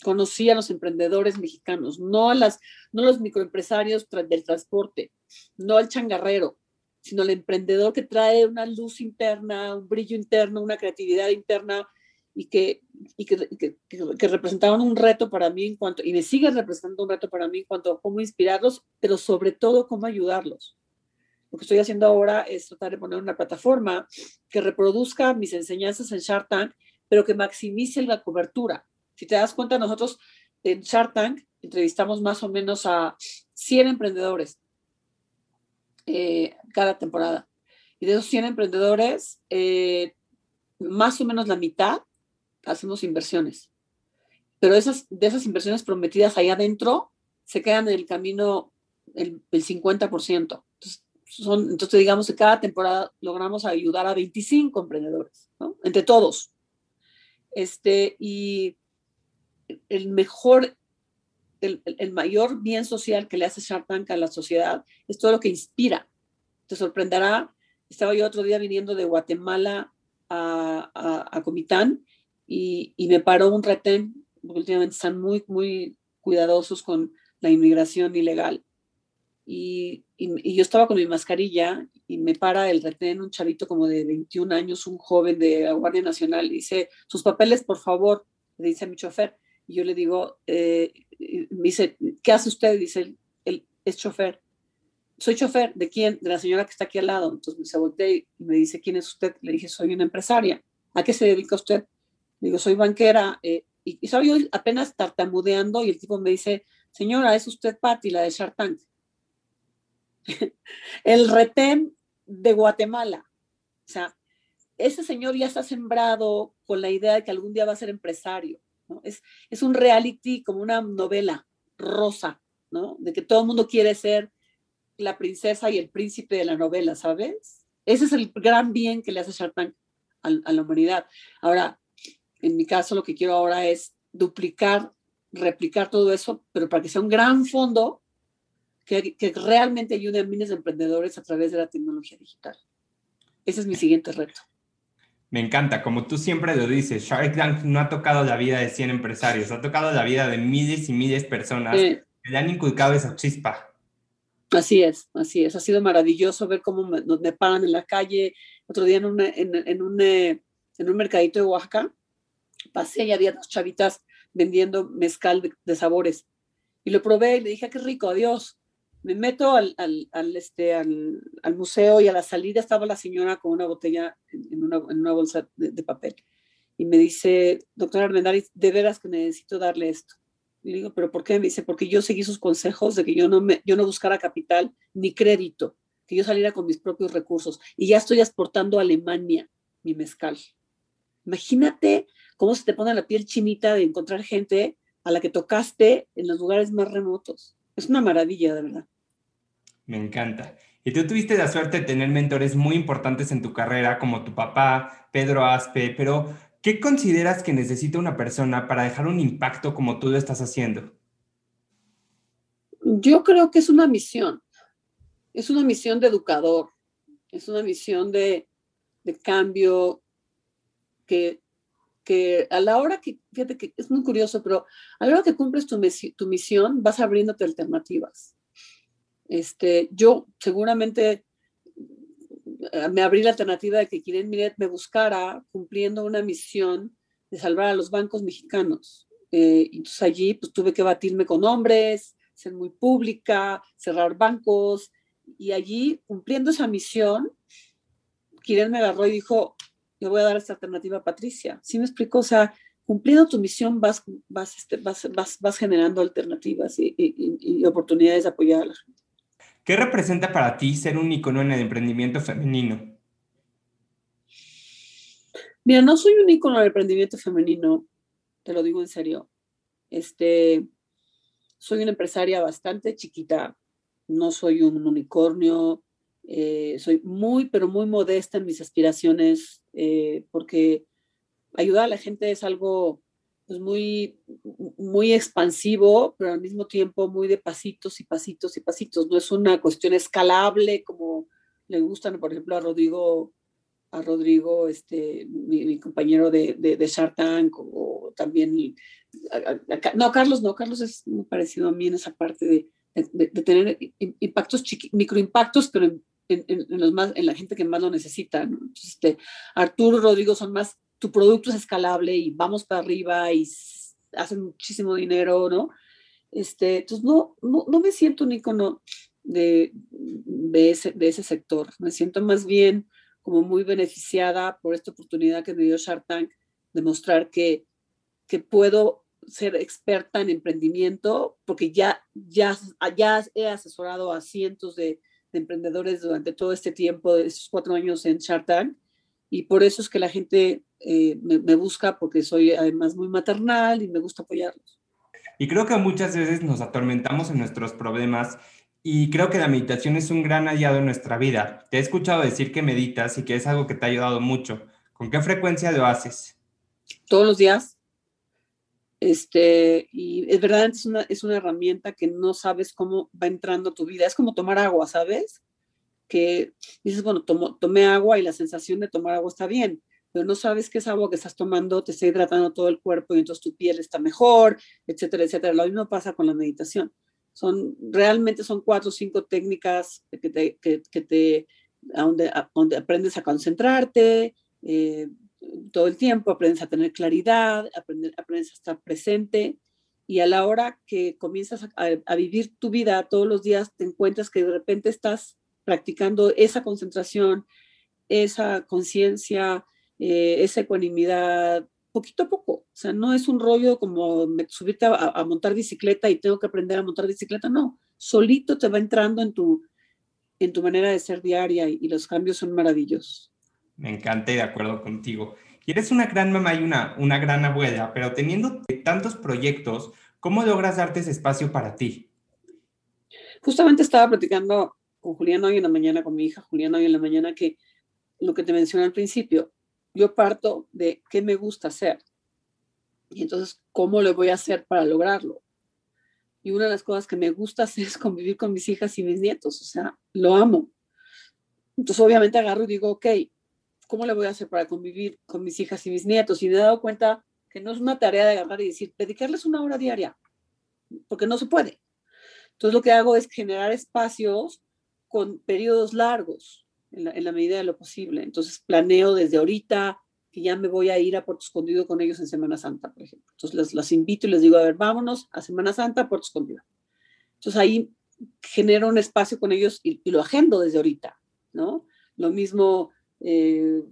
Speaker 2: conocí a los emprendedores mexicanos, no a las, no los microempresarios del transporte, no al changarrero, sino al emprendedor que trae una luz interna, un brillo interno, una creatividad interna y que, y que, que, representaban un reto para mí en cuanto, y me sigue representando un reto para mí en cuanto a cómo inspirarlos, pero sobre todo cómo ayudarlos. Lo que estoy haciendo ahora es tratar de poner una plataforma que reproduzca mis enseñanzas en Shark Tank, pero que maximice la cobertura si te das cuenta, nosotros en Shark Tank entrevistamos más o menos a 100 emprendedores eh, cada temporada. Y de esos 100 emprendedores, eh, más o menos la mitad hacemos inversiones. Pero esas, de esas inversiones prometidas ahí adentro, se quedan en el camino el, 50%. Entonces, son, entonces, digamos que cada temporada logramos ayudar a 25 emprendedores, entre todos. Este, y el mejor, el, el, mayor bien social que le hace Shark Tank a la sociedad es todo lo que inspira. Te sorprenderá. Estaba yo otro día viniendo de Guatemala a, a Comitán y, y, me paró un retén, porque últimamente están muy, muy cuidadosos con la inmigración ilegal. Y, y, yo estaba con mi mascarilla y me para el retén, un chavito como de 21 años, un joven de la Guardia Nacional, y dice, sus papeles, por favor, le dice a mi chofer. Y yo le digo, eh, me dice, ¿qué hace usted? Dice, él, es chofer. Soy chofer, ¿de quién? De la señora que está aquí al lado. Entonces se voltea y me dice, ¿quién es usted? Le dije, soy una empresaria. ¿A qué se dedica usted? Digo, soy banquera. Eh, y, y estaba yo apenas tartamudeando y el tipo me dice, señora, es usted Patti, la de Shark Tank. el retén de Guatemala. O sea, ese señor ya está sembrado con la idea de que algún día va a ser empresario. Es, es un reality como una novela rosa, ¿no? De que todo el mundo quiere ser la princesa y el príncipe de la novela, ¿sabes? Ese es el gran bien que le hace Shark Tank a, a la humanidad. Ahora, en mi caso, lo que quiero ahora es duplicar, replicar todo eso, pero para que sea un gran fondo que, que, realmente ayude a miles de emprendedores a través de la tecnología digital. Ese es mi siguiente reto.
Speaker 1: Me encanta, como tú siempre lo dices, Shark Tank no ha tocado la vida de 100 empresarios, ha tocado la vida de miles y miles de personas que le han inculcado esa chispa.
Speaker 2: Así es, así es. Ha sido maravilloso ver cómo me, me paran en la calle. Otro día en, una, en, en, un, eh, en un mercadito de Oaxaca, pasé y había dos chavitas vendiendo mezcal de, de sabores. Y lo probé y le dije, ah, qué rico, adiós me meto al, al, al este, al, al, museo y a la salida estaba la señora con una botella en una, en una bolsa de, de, papel. Y me dice, doctora Armendáriz, de veras que necesito darle esto. Y le digo, ¿pero por qué? Me dice, porque yo seguí sus consejos de que yo no, me, yo no buscara capital ni crédito, que yo saliera con mis propios recursos. Y ya estoy exportando a Alemania mi mezcal. Imagínate cómo se te pone la piel chinita de encontrar gente a la que tocaste en los lugares más remotos. Es una maravilla, de verdad.
Speaker 1: Me encanta. Y tú tuviste la suerte de tener mentores muy importantes en tu carrera, como tu papá, Pedro Aspe, pero ¿qué consideras que necesita una persona para dejar un impacto como tú lo estás haciendo?
Speaker 2: Yo creo que es una misión. Es una misión de educador. Es una misión de, cambio que, que, a la hora que, fíjate que es muy curioso, pero a la hora que cumples tu, misión, vas abriéndote alternativas. Este, yo seguramente eh, me abrí la alternativa de que Kiren Miret me buscara cumpliendo una misión de salvar a los bancos mexicanos. Eh, entonces allí pues tuve que batirme con hombres, ser muy pública, cerrar bancos, y allí cumpliendo esa misión, Kiren me agarró y dijo, le voy a dar esta alternativa a Patricia. ¿Sí me explicó? O sea, cumpliendo tu misión vas, vas, este, vas, vas, generando alternativas y, y, oportunidades de apoyar a la gente.
Speaker 1: ¿Qué representa para ti ser un icono en el emprendimiento femenino?
Speaker 2: Mira, no soy un icono del emprendimiento femenino, te lo digo en serio. Este, soy una empresaria bastante chiquita, no soy un unicornio, eh, soy muy, pero muy modesta en mis aspiraciones, eh, porque ayudar a la gente es algo pues muy, muy expansivo, pero al mismo tiempo muy de pasitos y pasitos y pasitos. No es una cuestión escalable como le gustan, por ejemplo, a Rodrigo, a Rodrigo, este, mi, compañero de, de, de, Shark Tank, o, también, no, Carlos, no, Carlos es muy parecido a mí en esa parte de, de tener impactos, microimpactos, pero en, los más, en la gente que más lo necesita. este, Arturo, Rodrigo son más tu producto es escalable y vamos para arriba y hacen muchísimo dinero, ¿no? Este, entonces, no, no, no me siento un icono de, de, ese, de ese sector. Me siento más bien como muy beneficiada por esta oportunidad que me dio Shark Tank de mostrar que, que puedo ser experta en emprendimiento, porque ya, ya, ya he asesorado a cientos de, de emprendedores durante todo este tiempo, de esos cuatro años en Shark Tank, y por eso es que la gente eh, me, busca porque soy además muy maternal y me gusta apoyarlos.
Speaker 1: Y creo que muchas veces nos atormentamos en nuestros problemas y creo que la meditación es un gran aliado en nuestra vida. Te he escuchado decir que meditas y que es algo que te ha ayudado mucho. ¿Con qué frecuencia lo haces?
Speaker 2: Todos los días. Este, y es verdad, es una, es una herramienta que no sabes cómo va entrando a tu vida. Es como tomar agua, ¿sabes? que dices, bueno, tomo, tomé agua y la sensación de tomar agua está bien, pero no sabes que esa agua que estás tomando te está hidratando todo el cuerpo y entonces tu piel está mejor, etcétera, etcétera. Lo mismo pasa con la meditación. Son, realmente son cuatro o cinco técnicas que te, que, que te donde, donde, aprendes a concentrarte eh, todo el tiempo, aprendes a tener claridad, aprendes, aprendes a estar presente y a la hora que comienzas a, a, vivir tu vida todos los días, te encuentras que de repente estás practicando esa concentración, esa conciencia, eh, esa ecuanimidad, poquito a poco. O sea, no es un rollo como subirte a, montar bicicleta y tengo que aprender a montar bicicleta, no. Solito te va entrando en tu, en tu manera de ser diaria y, los cambios son maravillosos.
Speaker 1: Me encanta y de acuerdo contigo. Y eres una gran mamá y una, una gran abuela, pero teniendo tantos proyectos, ¿cómo logras darte ese espacio para ti?
Speaker 2: Justamente estaba platicando con Julián hoy en la mañana, con mi hija Julián hoy en la mañana, que lo que te mencioné al principio, yo parto de qué me gusta hacer. Y entonces, ¿cómo lo voy a hacer para lograrlo? Y una de las cosas que me gusta hacer es convivir con mis hijas y mis nietos, o sea, lo amo. Entonces, obviamente agarro y digo, ok, ¿cómo le voy a hacer para convivir con mis hijas y mis nietos? Y me he dado cuenta que no es una tarea de agarrar y decir, dedicarles una hora diaria, porque no se puede. Entonces, lo que hago es generar espacios con periodos largos en la, medida de lo posible. Entonces planeo desde ahorita que ya me voy a ir a Puerto Escondido con ellos en Semana Santa, por ejemplo. Entonces los, invito y les digo, a ver, vámonos a Semana Santa a Puerto Escondido. Entonces ahí genero un espacio con ellos y, lo agendo desde ahorita, ¿no? Lo mismo, eh,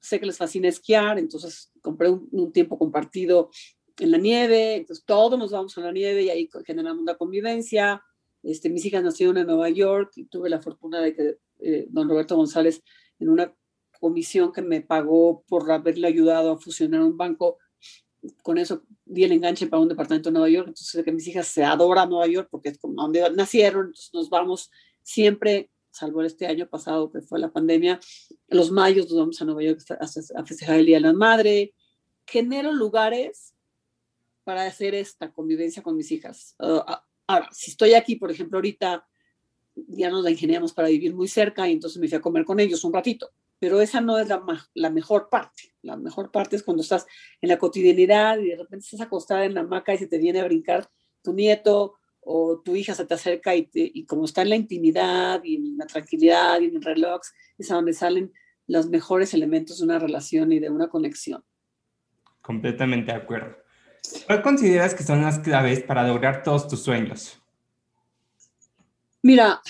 Speaker 2: sé que les fascina esquiar, entonces compré un, un, tiempo compartido en la nieve, entonces todos nos vamos a la nieve y ahí generamos una convivencia. Este, mis hijas nacieron en Nueva York y tuve la fortuna de que eh, don Roberto González, en una comisión que me pagó por haberle ayudado a fusionar un banco, con eso di el enganche para un departamento de Nueva York, entonces que mis hijas se adoran Nueva York porque es como donde nacieron, entonces nos vamos siempre, salvo este año pasado que fue la pandemia, los mayos nos vamos a Nueva York a, festejar el Día de la Madre, genero lugares para hacer esta convivencia con mis hijas. Ah, ahora, si estoy aquí, por ejemplo, ahorita ya nos la ingeniamos para vivir muy cerca y entonces me fui a comer con ellos un ratito. Pero esa no es la, la mejor parte. La mejor parte es cuando estás en la cotidianidad y de repente estás acostada en la hamaca y se te viene a brincar tu nieto o tu hija se te acerca y, y como está en la intimidad y en la tranquilidad y en el relax, es a donde salen los mejores elementos de una relación y de una conexión.
Speaker 1: Completamente de acuerdo. ¿Cuál consideras que son las claves para lograr todos tus sueños?
Speaker 2: Mira,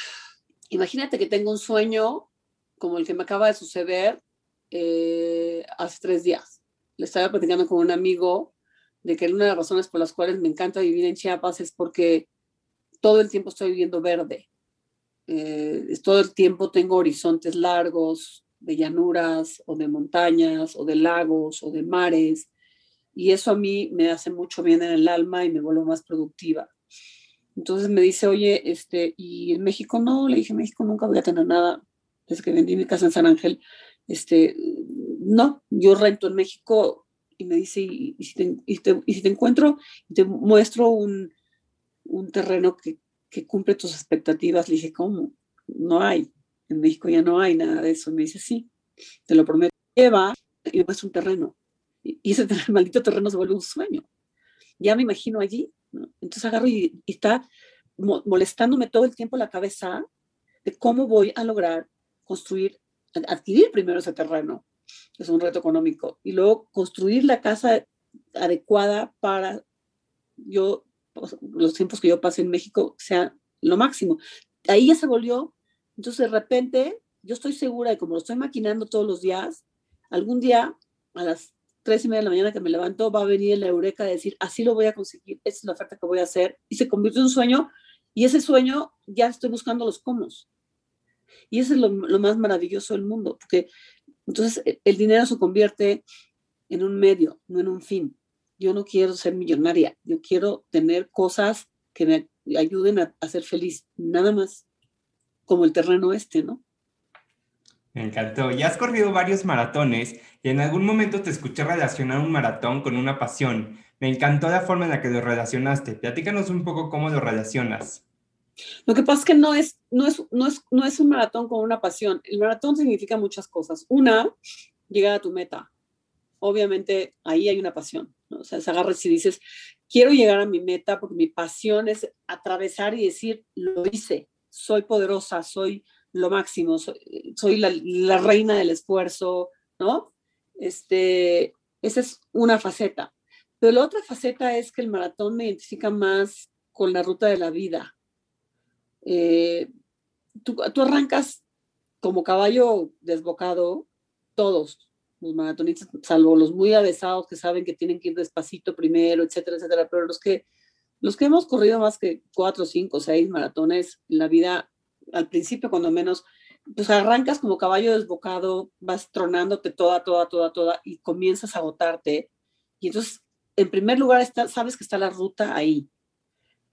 Speaker 2: imagínate que tengo un sueño como el que me acaba de suceder eh, hace tres días. Le estaba platicando con un amigo de que una de las razones por las cuales me encanta vivir en Chiapas es porque todo el tiempo estoy viviendo verde. Eh, todo el tiempo tengo horizontes largos de llanuras o de montañas o de lagos o de mares y eso a mí me hace mucho bien en el alma y me vuelvo más productiva. Entonces me dice, oye, este, y en México no, le dije, México nunca voy a tener nada desde que vendí mi casa en San Ángel. Este, no, yo rento en México y me dice, y, si, te, y, si, te, encuentro y te muestro un, un terreno que, que, cumple tus expectativas, le dije, ¿cómo? No hay, en México ya no hay nada de eso. me dice, sí, te lo prometo. Lleva y me muestra un terreno. Y, ese maldito terreno se vuelve un sueño. Ya me imagino allí entonces agarro y, está molestándome todo el tiempo la cabeza de cómo voy a lograr construir, adquirir primero ese terreno, es un reto económico, y luego construir la casa adecuada para yo, los tiempos que yo pasé en México sean lo máximo. Ahí ya se volvió, entonces de repente yo estoy segura de como lo estoy maquinando todos los días, algún día a las tres y media de la mañana que me levanto, va a venir la eureka de decir, así lo voy a conseguir, esta es la oferta que voy a hacer, y se convierte en un sueño, y ese sueño ya estoy buscando los cómo. Y eso es lo, más maravilloso del mundo, porque entonces el dinero se convierte en un medio, no en un fin. Yo no quiero ser millonaria, yo quiero tener cosas que me ayuden a, a ser feliz, nada más, como el terreno este, ¿no?
Speaker 1: Me encantó. Ya has corrido varios maratones y en algún momento te escuché relacionar un maratón con una pasión. Me encantó la forma en la que lo relacionaste. Platícanos un poco cómo lo relacionas.
Speaker 2: Lo que pasa es que no es, no es, no es, no es un maratón con una pasión. El maratón significa muchas cosas. Una, llegar a tu meta. Obviamente ahí hay una pasión. O sea, se agarras y dices, quiero llegar a mi meta porque mi pasión es atravesar y decir, lo hice, soy poderosa, soy lo máximo, soy, la, reina del esfuerzo, ¿no? Este, esa es una faceta. Pero la otra faceta es que el maratón me identifica más con la ruta de la vida. Eh, tú, tú, arrancas como caballo desbocado, todos los maratonistas, salvo los muy avesados que saben que tienen que ir despacito primero, etcétera, etcétera, pero los que, los que hemos corrido más que cuatro, cinco, seis maratones en la vida, al principio cuando menos, pues arrancas como caballo desbocado, vas tronándote toda, toda, toda, toda y comienzas a agotarte. Y entonces, en primer lugar, sabes que está la ruta ahí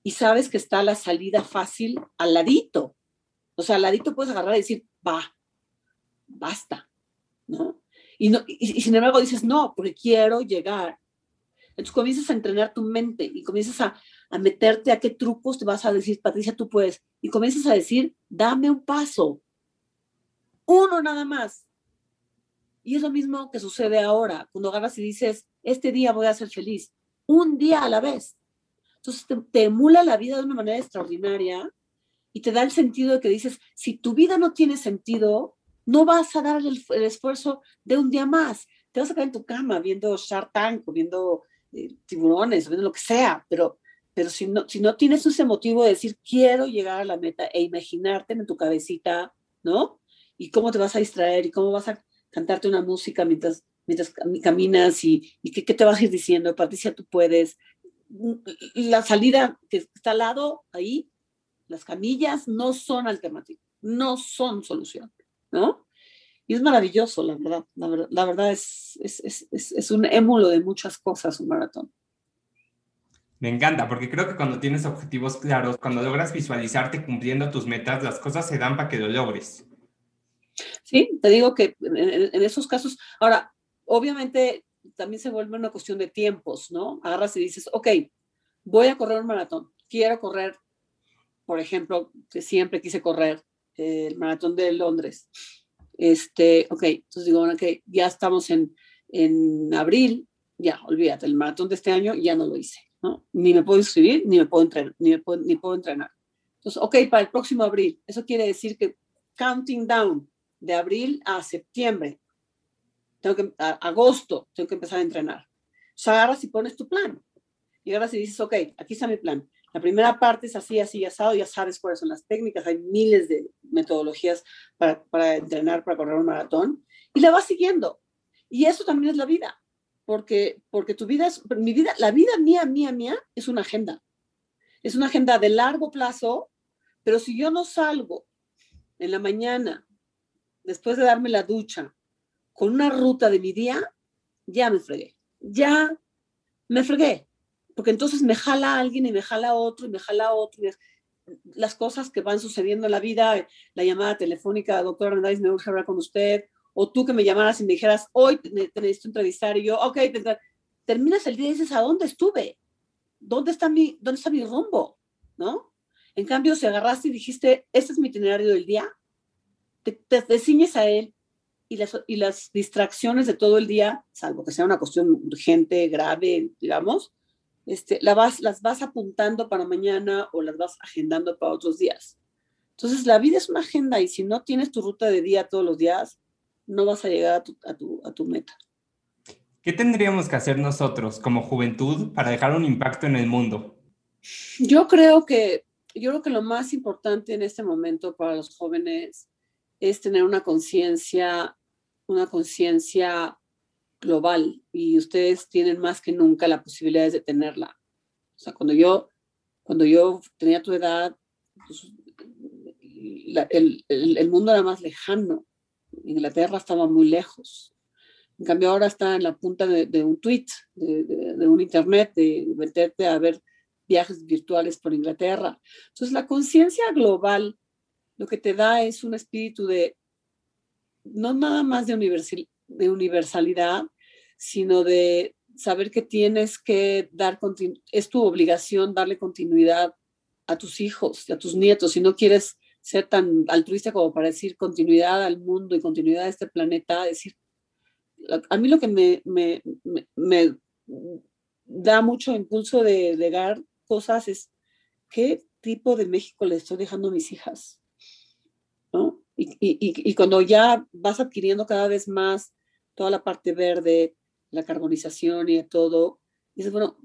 Speaker 2: y sabes que está la salida fácil al ladito. O sea, al ladito puedes agarrar y decir, va, basta, ¿no? Y, sin embargo dices, no, porque quiero llegar. Entonces comienzas a entrenar tu mente y comienzas a, a meterte a qué trucos te vas a decir, Patricia, tú puedes. Y comienzas a decir, dame un paso. Uno nada más. Y es lo mismo que sucede ahora, cuando agarras y dices, este día voy a ser feliz. Un día a la vez. Entonces te, emula la vida de una manera extraordinaria y te da el sentido de que dices, si tu vida no tiene sentido, no vas a dar el, esfuerzo de un día más. Te vas a quedar en tu cama viendo Shark Tank, viendo eh, tiburones, viendo lo que sea, pero pero si no, si no tienes ese motivo de decir, quiero llegar a la meta e imaginarte en tu cabecita, ¿no? Y cómo te vas a distraer y cómo vas a cantarte una música mientras, mientras caminas y, qué, qué, te vas a ir diciendo, Patricia, tú puedes. La salida que está al lado, ahí, las camillas no son alternativas, no son solución, ¿no? Y es maravilloso, la verdad. La, verdad, es, es, es, es, un émulo de muchas cosas un maratón.
Speaker 1: Me encanta, porque creo que cuando tienes objetivos claros, cuando logras visualizarte cumpliendo tus metas, las cosas se dan para que lo logres.
Speaker 2: Sí, te digo que en, esos casos, ahora, obviamente también se vuelve una cuestión de tiempos, ¿no? Agarras y dices, ok, voy a correr un maratón, quiero correr, por ejemplo, que siempre quise correr el maratón de Londres. Este, ok, entonces digo, ok, ya estamos en, en abril, ya, olvídate, el maratón de este año ya no lo hice. Ni me puedo inscribir, ni me puedo entrenar, ni, puedo, ni puedo entrenar. Entonces, ok, para el próximo abril, eso quiere decir que counting down de abril a septiembre, tengo que, agosto, tengo que empezar a entrenar. O sea, agarras y pones tu plan. Y agarras y dices, ok, aquí está mi plan. La primera parte es así, así, asado, ya sabes cuáles son las técnicas, hay miles de metodologías para, para entrenar, para correr un maratón, y la vas siguiendo. Y eso también es la vida porque, porque tu vida es, mi vida, la vida mía, mía, mía, es una agenda. Es una agenda de largo plazo, pero si yo no salgo en la mañana, después de darme la ducha, con una ruta de mi día, ya me fregué. Ya me fregué. Porque entonces me jala alguien y me jala otro y me jala otro. las cosas que van sucediendo en la vida, la llamada telefónica, doctor Hernández, me urge hablar con usted, o tú que me llamaras y me dijeras, hoy te, necesito entrevistar, y yo, ok, terminas el día y dices, ¿a dónde estuve? ¿Dónde está mi, dónde está mi rumbo? ¿No? En cambio, si agarraste y dijiste, este es mi itinerario del día, te, te, ciñes a él y las, y las distracciones de todo el día, salvo que sea una cuestión urgente, grave, digamos, este, la vas, las vas apuntando para mañana o las vas agendando para otros días. Entonces, la vida es una agenda y si no tienes tu ruta de día todos los días, no vas a llegar a tu, a tu, meta.
Speaker 1: ¿Qué tendríamos que hacer nosotros como juventud para dejar un impacto en el mundo?
Speaker 2: Yo creo que, yo creo que lo más importante en este momento para los jóvenes es tener una conciencia, una conciencia global y ustedes tienen más que nunca la posibilidad de tenerla. O sea, cuando yo, cuando yo tenía tu edad, pues, el, mundo era más lejano. Inglaterra estaba muy lejos. En cambio, ahora está en la punta de, un tweet, de, un internet, de meterte a ver viajes virtuales por Inglaterra. Entonces, la conciencia global lo que te da es un espíritu de, no nada más de, de universalidad, sino de saber que tienes que dar, es tu obligación darle continuidad a tus hijos y a tus nietos. Si no quieres ser tan altruista como para decir continuidad al mundo y continuidad a este planeta, decir, a mí lo que me, me, me, da mucho impulso de legar cosas es qué tipo de México le estoy dejando a mis hijas, ¿no? Y, y, y, cuando ya vas adquiriendo cada vez más toda la parte verde, la carbonización y todo, dices, bueno,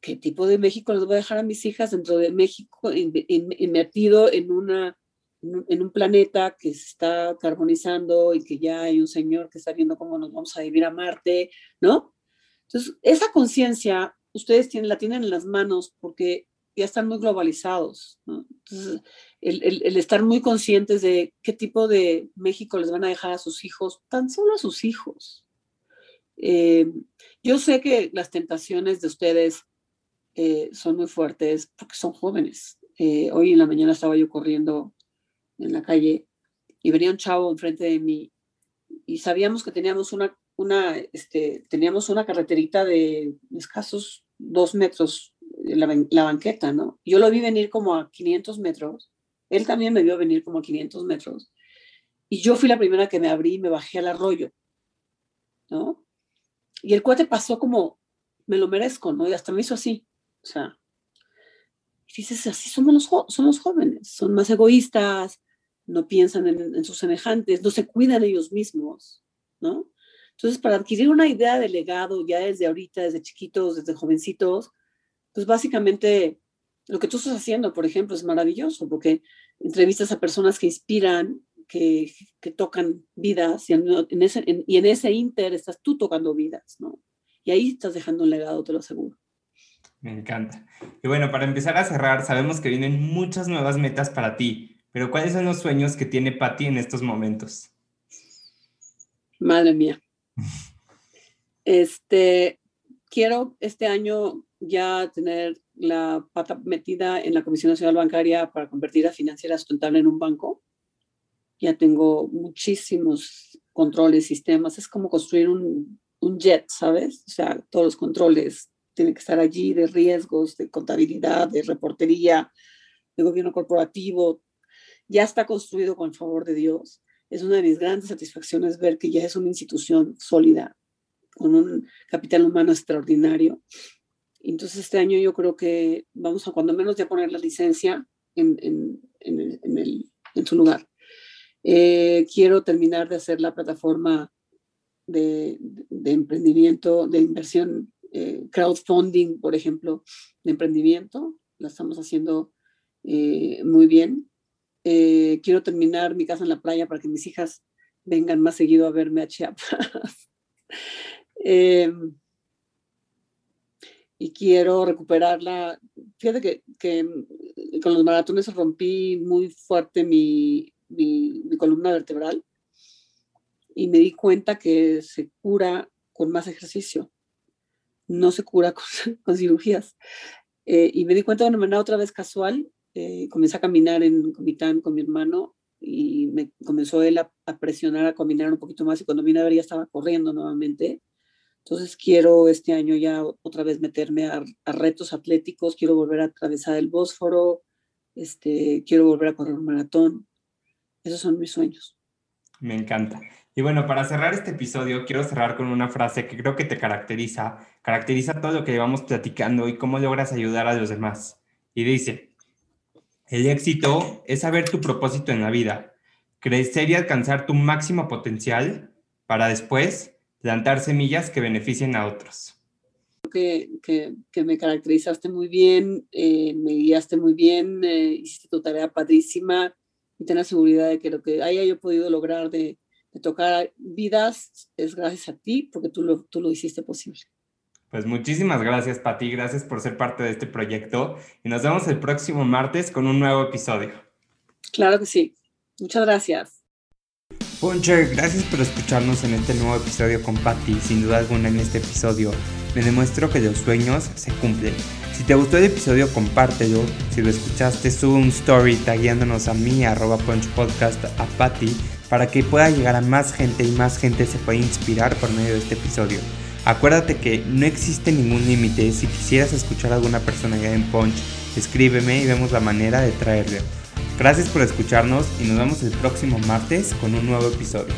Speaker 2: ¿qué tipo de México les voy a dejar a mis hijas dentro de México invertido en una en un planeta que se está carbonizando y que ya hay un señor que está viendo cómo nos vamos a vivir a Marte, ¿no? Entonces, esa conciencia ustedes tienen, la tienen en las manos porque ya están muy globalizados, ¿no? Entonces, el, el, el, estar muy conscientes de qué tipo de México les van a dejar a sus hijos, tan solo a sus hijos. Eh, yo sé que las tentaciones de ustedes eh, son muy fuertes porque son jóvenes. Eh, hoy en la mañana estaba yo corriendo en la calle y venía un chavo enfrente de mí y sabíamos que teníamos una, una, este, teníamos una carreterita de escasos dos metros, la, la banqueta, ¿no? Yo lo vi venir como a 500 metros, él también me vio venir como a 500 metros y yo fui la primera que me abrí y me bajé al arroyo, ¿no? Y el cuate pasó como, me lo merezco, ¿no? Y hasta me hizo así, o sea, dices, así somos los, son los jóvenes, son más egoístas, no piensan en, sus semejantes, no se cuidan ellos mismos, ¿no? Entonces, para adquirir una idea de legado ya desde ahorita, desde chiquitos, desde jovencitos, pues básicamente lo que tú estás haciendo, por ejemplo, es maravilloso, porque entrevistas a personas que inspiran, que, que tocan vidas, y en, ese, y en ese inter estás tú tocando vidas, ¿no? Y ahí estás dejando un legado, te lo aseguro.
Speaker 1: Me encanta. Y bueno, para empezar a cerrar, sabemos que vienen muchas nuevas metas para ti, pero ¿cuáles son los sueños que tiene Patti en estos momentos?
Speaker 2: Madre mía. Este, quiero este año ya tener la pata metida en la Comisión Nacional Bancaria para convertir a Financiera Sustentable en un banco. Ya tengo muchísimos controles, sistemas. Es como construir un, un jet, ¿sabes? O sea, todos los controles tienen que estar allí de riesgos, de contabilidad, de reportería, de gobierno corporativo. Ya está construido con el favor de Dios. Es una de mis grandes satisfacciones ver que ya es una institución sólida, con un capital humano extraordinario. Entonces este año yo creo que vamos a cuando menos ya poner la licencia en, en, en, el, en su lugar. Eh, quiero terminar de hacer la plataforma de, de emprendimiento, de inversión, eh, crowdfunding, por ejemplo, de emprendimiento. La estamos haciendo eh, muy bien. quiero terminar mi casa en la playa para que mis hijas vengan más seguido a verme a Chiapas. Em, y quiero recuperarla. Fíjate que, que, con los maratones rompí muy fuerte mi, mi, columna vertebral y me di cuenta que se cura con más ejercicio, no se cura con, cirugías. Eh, y me di cuenta de una manera otra vez casual. Eh, comencé a caminar en Comitán con mi hermano y me comenzó él a, a, presionar a caminar un poquito más y cuando vine a ver ya estaba corriendo nuevamente entonces quiero este año ya otra vez meterme a, retos atléticos, quiero volver a atravesar el Bósforo, este, quiero volver a correr un maratón. Esos son mis sueños.
Speaker 1: Me encanta. Y bueno, para cerrar este episodio, quiero cerrar con una frase que creo que te caracteriza, caracteriza todo lo que llevamos platicando y cómo logras ayudar a los demás. Y dice, el éxito es saber tu propósito en la vida, crecer y alcanzar tu máximo potencial para después plantar semillas que beneficien a otros.
Speaker 2: Que, que, que me caracterizaste muy bien, eh, me guiaste muy bien, eh, hiciste tu tarea padrísima y ten la seguridad de que lo que haya yo podido lograr de, de tocar vidas es gracias a ti, porque tú lo, tú lo hiciste posible.
Speaker 1: Pues muchísimas gracias, Pati. Gracias por ser parte de este proyecto. Y nos vemos el próximo martes con un nuevo episodio.
Speaker 2: Claro que sí. Muchas gracias.
Speaker 1: Puncher, gracias por escucharnos en este nuevo episodio con Patty. Sin duda alguna en este episodio me demuestro que los sueños se cumplen. Si te gustó el episodio, compártelo. Si lo escuchaste, sube un story tagueándonos a mí, arroba punchpodcast, a Patty, para que pueda llegar a más gente y más gente se pueda inspirar por medio de este episodio. Acuérdate que no existe ningún límite. Si quisieras escuchar a alguna persona ya en Punch, escríbeme y vemos la manera de traerlo. Gracias por escucharnos y nos vemos el próximo martes con un nuevo episodio.